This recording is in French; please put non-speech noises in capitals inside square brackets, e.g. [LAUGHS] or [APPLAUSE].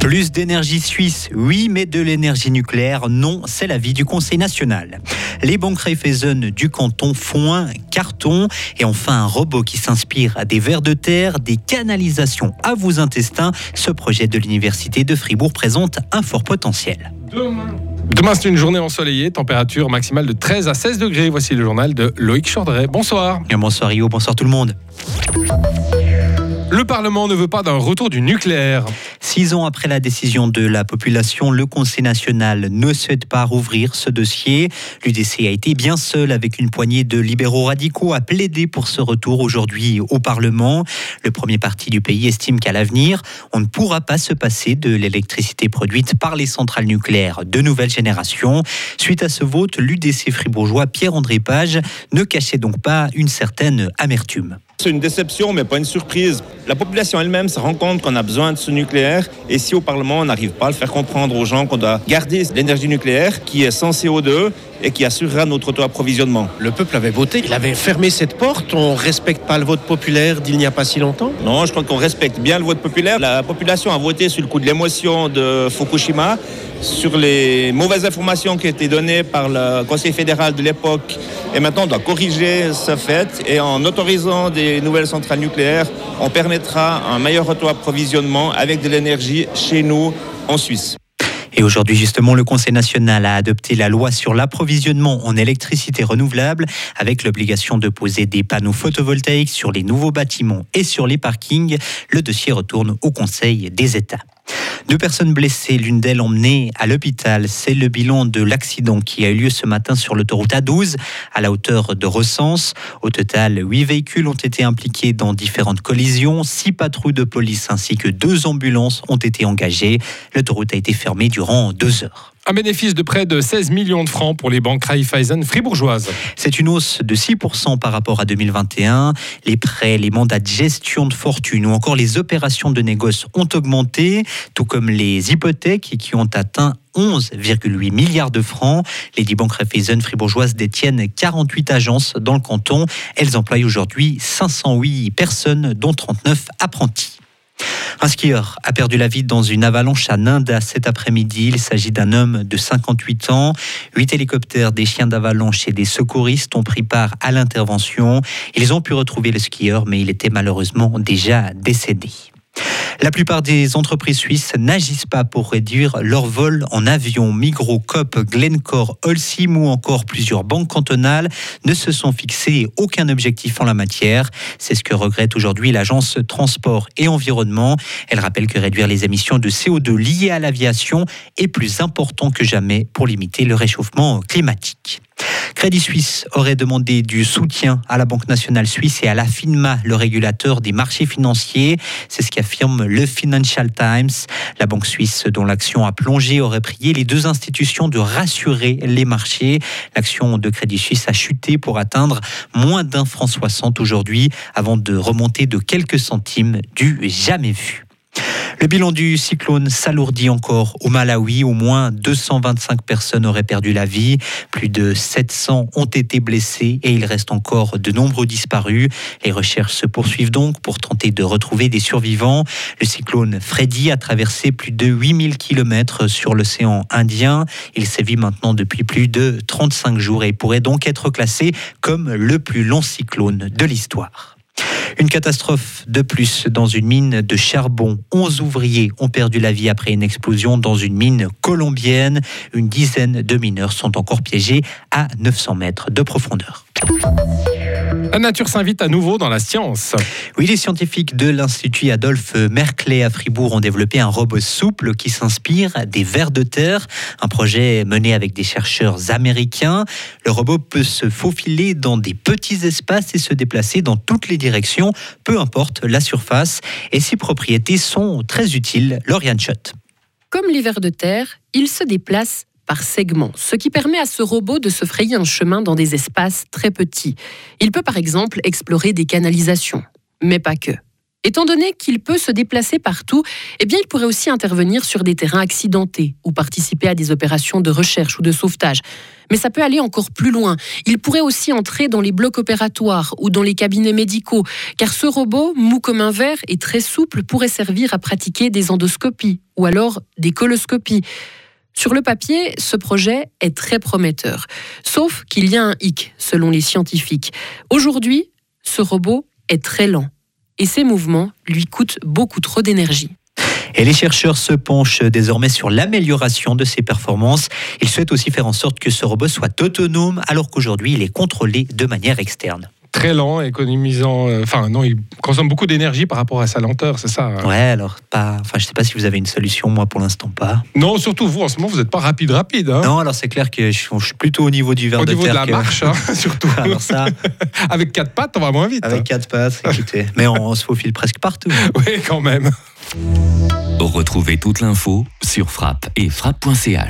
Plus d'énergie suisse, oui, mais de l'énergie nucléaire, non, c'est l'avis du Conseil national. Les banques Raiffeisen du canton font un carton et enfin un robot qui s'inspire des vers de terre, des canalisations à vos intestins. Ce projet de l'Université de Fribourg présente un fort potentiel. C'est une journée ensoleillée, température maximale de 13 à 16 degrés. Voici le journal de Loïc Chordret. Bonsoir. bonsoir Rio, bonsoir tout le monde. Le Parlement ne veut pas d'un retour du nucléaire. Six ans après la décision de la population, le Conseil national ne souhaite pas rouvrir ce dossier. L'UDC a été bien seul avec une poignée de libéraux radicaux à plaider pour ce retour aujourd'hui au Parlement. Le premier parti du pays estime qu'à l'avenir, on ne pourra pas se passer de l'électricité produite par les centrales nucléaires de nouvelle génération. Suite à ce vote, l'UDC fribourgeois Pierre-André Page ne cachait donc pas une certaine amertume. C'est une déception, mais pas une surprise. La population elle-même se rend compte qu'on a besoin de ce nucléaire. Et si au Parlement, on n'arrive pas à le faire comprendre aux gens qu'on doit garder l'énergie nucléaire qui est sans CO2 et qui assurera notre auto-approvisionnement. Le peuple avait voté, il avait fermé cette porte. On ne respecte pas le vote populaire d'il n'y a pas si longtemps? Non, je crois qu'on respecte bien le vote populaire. La population a voté sur le coup de l'émotion de Fukushima sur les mauvaises informations qui étaient données par le Conseil fédéral de l'époque. Et maintenant, on doit corriger ce fait. Et en autorisant des nouvelles centrales nucléaires, on permettra un meilleur auto-approvisionnement avec de l'énergie chez nous en Suisse. Et aujourd'hui, justement, le Conseil national a adopté la loi sur l'approvisionnement en électricité renouvelable avec l'obligation de poser des panneaux photovoltaïques sur les nouveaux bâtiments et sur les parkings. Le dossier retourne au Conseil des États. Deux personnes blessées, l'une d'elles emmenée à l'hôpital. C'est le bilan de l'accident qui a eu lieu ce matin sur l'autoroute A12 à la hauteur de Recense. Au total, huit véhicules ont été impliqués dans différentes collisions. Six patrouilles de police ainsi que deux ambulances ont été engagées. L'autoroute a été fermée durant deux heures. Un bénéfice de près de 16 millions de francs pour les banques Raiffeisen fribourgeoises. C'est une hausse de 6% par rapport à 2021. Les prêts, les mandats de gestion de fortune ou encore les opérations de négoce ont augmenté, tout comme les hypothèques qui ont atteint 11,8 milliards de francs. Les 10 banques Raiffeisen fribourgeoises détiennent 48 agences dans le canton. Elles emploient aujourd'hui 508 personnes, dont 39 apprentis. Un skieur a perdu la vie dans une avalanche à Nanda cet après-midi. Il s'agit d'un homme de 58 ans. Huit hélicoptères, des chiens d'avalanche et des secouristes ont pris part à l'intervention. Ils ont pu retrouver le skieur, mais il était malheureusement déjà décédé. La plupart des entreprises suisses n'agissent pas pour réduire leur vol en avion. Migros, Coop, Glencore, Holcim ou encore plusieurs banques cantonales ne se sont fixés aucun objectif en la matière. C'est ce que regrette aujourd'hui l'agence Transport et Environnement. Elle rappelle que réduire les émissions de CO2 liées à l'aviation est plus important que jamais pour limiter le réchauffement climatique. Crédit Suisse aurait demandé du soutien à la Banque nationale suisse et à la FINMA, le régulateur des marchés financiers. C'est ce qu'affirme le Financial Times. La Banque suisse, dont l'action a plongé, aurait prié les deux institutions de rassurer les marchés. L'action de Crédit Suisse a chuté pour atteindre moins d'un franc 60 aujourd'hui, avant de remonter de quelques centimes du jamais vu. Le bilan du cyclone s'alourdit encore au Malawi. Au moins 225 personnes auraient perdu la vie. Plus de 700 ont été blessés et il reste encore de nombreux disparus. Les recherches se poursuivent donc pour tenter de retrouver des survivants. Le cyclone Freddy a traversé plus de 8000 km sur l'océan Indien. Il sévit maintenant depuis plus de 35 jours et pourrait donc être classé comme le plus long cyclone de l'histoire. Une catastrophe de plus dans une mine de charbon. 11 ouvriers ont perdu la vie après une explosion dans une mine colombienne. Une dizaine de mineurs sont encore piégés à 900 mètres de profondeur. La nature s'invite à nouveau dans la science. Oui, les scientifiques de l'Institut Adolphe Merclé à Fribourg ont développé un robot souple qui s'inspire des vers de terre, un projet mené avec des chercheurs américains. Le robot peut se faufiler dans des petits espaces et se déplacer dans toutes les directions, peu importe la surface, et ses propriétés sont très utiles. Lauriane Schott. Comme les vers de terre, il se déplace par segment, ce qui permet à ce robot de se frayer un chemin dans des espaces très petits. Il peut par exemple explorer des canalisations, mais pas que. Étant donné qu'il peut se déplacer partout, eh bien, il pourrait aussi intervenir sur des terrains accidentés ou participer à des opérations de recherche ou de sauvetage. Mais ça peut aller encore plus loin. Il pourrait aussi entrer dans les blocs opératoires ou dans les cabinets médicaux, car ce robot, mou comme un verre et très souple, pourrait servir à pratiquer des endoscopies ou alors des coloscopies. Sur le papier, ce projet est très prometteur. Sauf qu'il y a un hic, selon les scientifiques. Aujourd'hui, ce robot est très lent et ses mouvements lui coûtent beaucoup trop d'énergie. Et les chercheurs se penchent désormais sur l'amélioration de ses performances. Ils souhaitent aussi faire en sorte que ce robot soit autonome alors qu'aujourd'hui il est contrôlé de manière externe très lent, économisant. Euh, enfin, non, il consomme beaucoup d'énergie par rapport à sa lenteur, c'est ça hein. Ouais, alors pas. Enfin, je sais pas si vous avez une solution, moi pour l'instant pas. Non, surtout vous, en ce moment, vous n'êtes pas rapide, rapide. Hein. non, alors c'est clair que je, suis plutôt au niveau du verre de terre. Au niveau de la marche, hein, [LAUGHS] surtout. [LAUGHS] alors ça. [LAUGHS] Avec quatre pattes, on va moins vite. Avec quatre pattes, écoutez. Mais on, se faufile presque partout. oui, quand même. Retrouvez toute l'info sur frappe et frappe.ch.